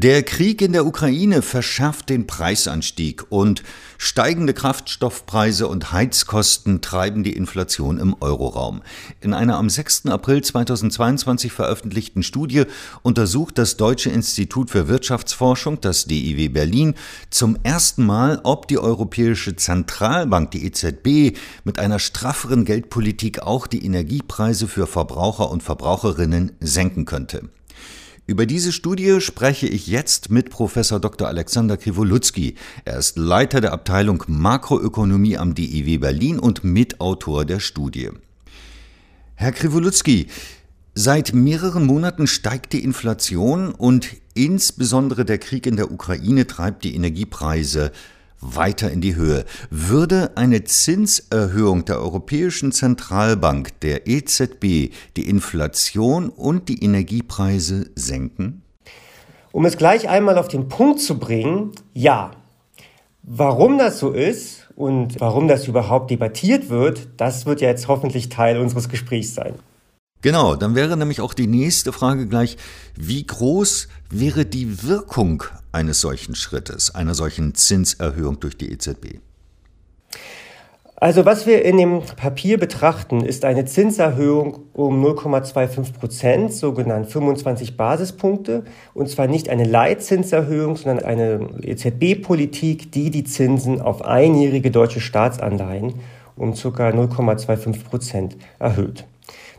Der Krieg in der Ukraine verschärft den Preisanstieg und steigende Kraftstoffpreise und Heizkosten treiben die Inflation im Euroraum. In einer am 6. April 2022 veröffentlichten Studie untersucht das Deutsche Institut für Wirtschaftsforschung, das DIW Berlin, zum ersten Mal, ob die Europäische Zentralbank, die EZB, mit einer strafferen Geldpolitik auch die Energiepreise für Verbraucher und Verbraucherinnen senken könnte. Über diese Studie spreche ich jetzt mit Professor Dr. Alexander Krivolutsky. Er ist Leiter der Abteilung Makroökonomie am DIW Berlin und Mitautor der Studie. Herr Krivolutsky, seit mehreren Monaten steigt die Inflation und insbesondere der Krieg in der Ukraine treibt die Energiepreise weiter in die Höhe. Würde eine Zinserhöhung der Europäischen Zentralbank, der EZB, die Inflation und die Energiepreise senken? Um es gleich einmal auf den Punkt zu bringen, ja. Warum das so ist und warum das überhaupt debattiert wird, das wird ja jetzt hoffentlich Teil unseres Gesprächs sein. Genau, dann wäre nämlich auch die nächste Frage gleich, wie groß wäre die Wirkung eines solchen Schrittes, einer solchen Zinserhöhung durch die EZB? Also was wir in dem Papier betrachten, ist eine Zinserhöhung um 0,25 Prozent, sogenannt 25 Basispunkte. Und zwar nicht eine Leitzinserhöhung, sondern eine EZB-Politik, die die Zinsen auf einjährige deutsche Staatsanleihen um ca. 0,25 Prozent erhöht.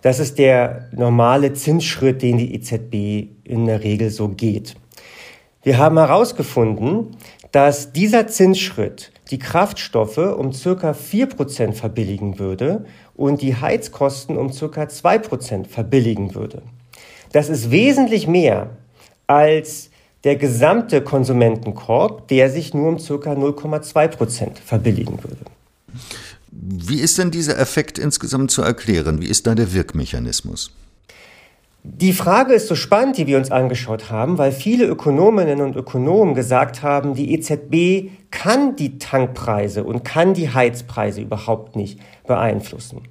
Das ist der normale Zinsschritt, den die EZB in der Regel so geht. Wir haben herausgefunden, dass dieser Zinsschritt die Kraftstoffe um circa 4% verbilligen würde und die Heizkosten um circa 2% verbilligen würde. Das ist wesentlich mehr als der gesamte Konsumentenkorb, der sich nur um circa 0,2% verbilligen würde. Wie ist denn dieser Effekt insgesamt zu erklären? Wie ist da der Wirkmechanismus? Die Frage ist so spannend, die wir uns angeschaut haben, weil viele Ökonominnen und Ökonomen gesagt haben, die EZB kann die Tankpreise und kann die Heizpreise überhaupt nicht beeinflussen.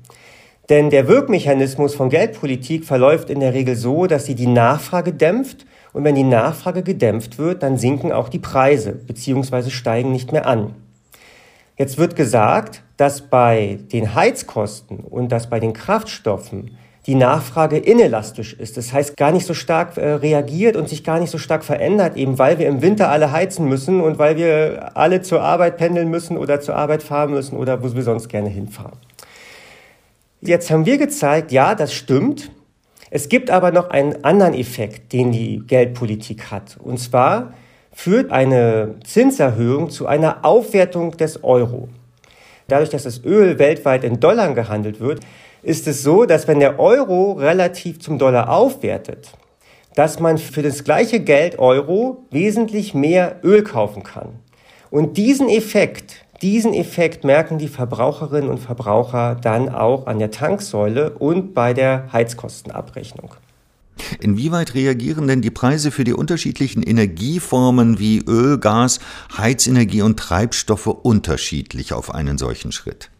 Denn der Wirkmechanismus von Geldpolitik verläuft in der Regel so, dass sie die Nachfrage dämpft und wenn die Nachfrage gedämpft wird, dann sinken auch die Preise bzw. steigen nicht mehr an. Jetzt wird gesagt, dass bei den Heizkosten und dass bei den Kraftstoffen die Nachfrage inelastisch ist. Das heißt, gar nicht so stark äh, reagiert und sich gar nicht so stark verändert, eben weil wir im Winter alle heizen müssen und weil wir alle zur Arbeit pendeln müssen oder zur Arbeit fahren müssen oder wo wir sonst gerne hinfahren. Jetzt haben wir gezeigt, ja, das stimmt. Es gibt aber noch einen anderen Effekt, den die Geldpolitik hat. Und zwar führt eine Zinserhöhung zu einer Aufwertung des Euro. Dadurch, dass das Öl weltweit in Dollar gehandelt wird, ist es so, dass wenn der Euro relativ zum Dollar aufwertet, dass man für das gleiche Geld Euro wesentlich mehr Öl kaufen kann. Und diesen Effekt, diesen Effekt merken die Verbraucherinnen und Verbraucher dann auch an der Tanksäule und bei der Heizkostenabrechnung. Inwieweit reagieren denn die Preise für die unterschiedlichen Energieformen wie Öl, Gas, Heizenergie und Treibstoffe unterschiedlich auf einen solchen Schritt?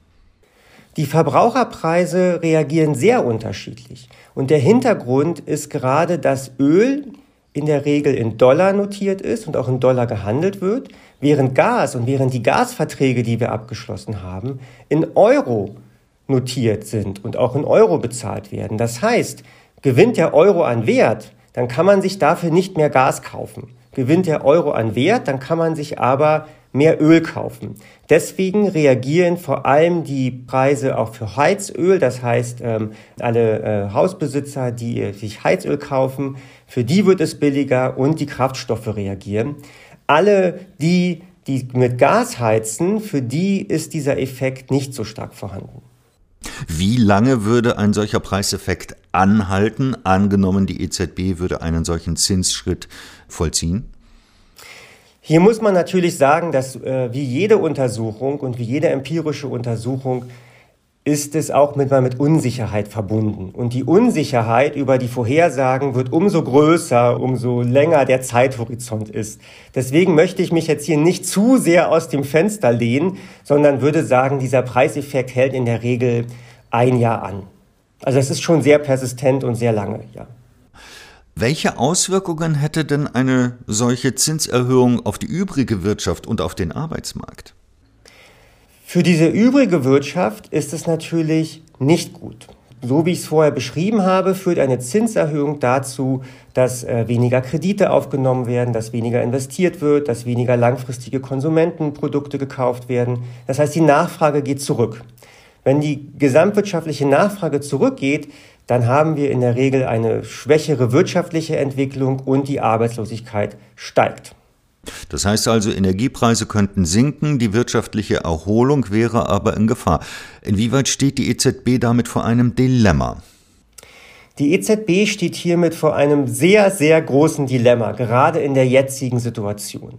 Die Verbraucherpreise reagieren sehr unterschiedlich. Und der Hintergrund ist gerade, dass Öl in der Regel in Dollar notiert ist und auch in Dollar gehandelt wird, während Gas und während die Gasverträge, die wir abgeschlossen haben, in Euro notiert sind und auch in Euro bezahlt werden. Das heißt, Gewinnt der Euro an Wert, dann kann man sich dafür nicht mehr Gas kaufen. Gewinnt der Euro an Wert, dann kann man sich aber mehr Öl kaufen. Deswegen reagieren vor allem die Preise auch für Heizöl, das heißt ähm, alle äh, Hausbesitzer, die sich Heizöl kaufen, für die wird es billiger und die Kraftstoffe reagieren. Alle, die, die mit Gas heizen, für die ist dieser Effekt nicht so stark vorhanden. Wie lange würde ein solcher Preiseffekt anhalten, angenommen die EZB würde einen solchen Zinsschritt vollziehen? Hier muss man natürlich sagen, dass äh, wie jede Untersuchung und wie jede empirische Untersuchung ist es auch mit, mit Unsicherheit verbunden. Und die Unsicherheit über die Vorhersagen wird umso größer, umso länger der Zeithorizont ist. Deswegen möchte ich mich jetzt hier nicht zu sehr aus dem Fenster lehnen, sondern würde sagen, dieser Preiseffekt hält in der Regel ein Jahr an. Also es ist schon sehr persistent und sehr lange, ja. Welche Auswirkungen hätte denn eine solche Zinserhöhung auf die übrige Wirtschaft und auf den Arbeitsmarkt? Für diese übrige Wirtschaft ist es natürlich nicht gut. So wie ich es vorher beschrieben habe, führt eine Zinserhöhung dazu, dass äh, weniger Kredite aufgenommen werden, dass weniger investiert wird, dass weniger langfristige Konsumentenprodukte gekauft werden. Das heißt, die Nachfrage geht zurück. Wenn die gesamtwirtschaftliche Nachfrage zurückgeht, dann haben wir in der Regel eine schwächere wirtschaftliche Entwicklung und die Arbeitslosigkeit steigt. Das heißt also, Energiepreise könnten sinken, die wirtschaftliche Erholung wäre aber in Gefahr. Inwieweit steht die EZB damit vor einem Dilemma? Die EZB steht hiermit vor einem sehr, sehr großen Dilemma, gerade in der jetzigen Situation.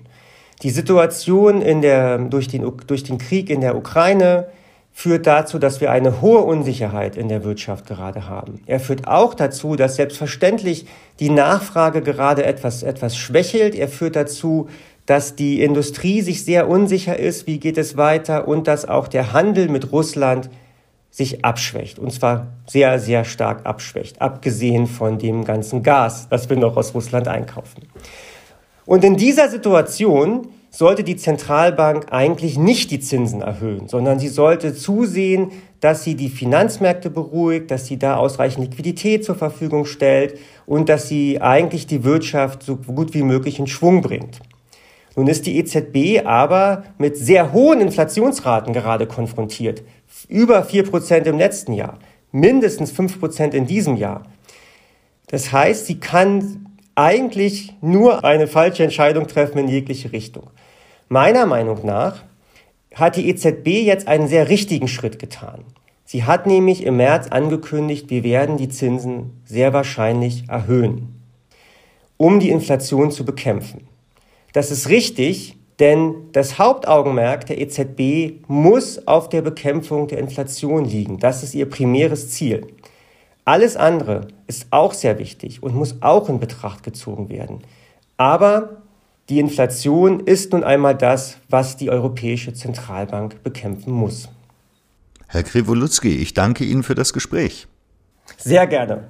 Die Situation in der, durch, den, durch den Krieg in der Ukraine führt dazu, dass wir eine hohe Unsicherheit in der Wirtschaft gerade haben. Er führt auch dazu, dass selbstverständlich die Nachfrage gerade etwas, etwas schwächelt. Er führt dazu, dass die Industrie sich sehr unsicher ist, wie geht es weiter und dass auch der Handel mit Russland sich abschwächt. Und zwar sehr, sehr stark abschwächt, abgesehen von dem ganzen Gas, das wir noch aus Russland einkaufen. Und in dieser Situation sollte die Zentralbank eigentlich nicht die Zinsen erhöhen, sondern sie sollte zusehen, dass sie die Finanzmärkte beruhigt, dass sie da ausreichend Liquidität zur Verfügung stellt und dass sie eigentlich die Wirtschaft so gut wie möglich in Schwung bringt. Nun ist die EZB aber mit sehr hohen Inflationsraten gerade konfrontiert. Über vier Prozent im letzten Jahr, mindestens fünf Prozent in diesem Jahr. Das heißt, sie kann eigentlich nur eine falsche Entscheidung treffen in jegliche Richtung. Meiner Meinung nach hat die EZB jetzt einen sehr richtigen Schritt getan. Sie hat nämlich im März angekündigt, wir werden die Zinsen sehr wahrscheinlich erhöhen, um die Inflation zu bekämpfen. Das ist richtig, denn das Hauptaugenmerk der EZB muss auf der Bekämpfung der Inflation liegen. Das ist ihr primäres Ziel. Alles andere ist auch sehr wichtig und muss auch in Betracht gezogen werden. Aber die Inflation ist nun einmal das, was die Europäische Zentralbank bekämpfen muss. Herr Kriwolutzki, ich danke Ihnen für das Gespräch. Sehr gerne.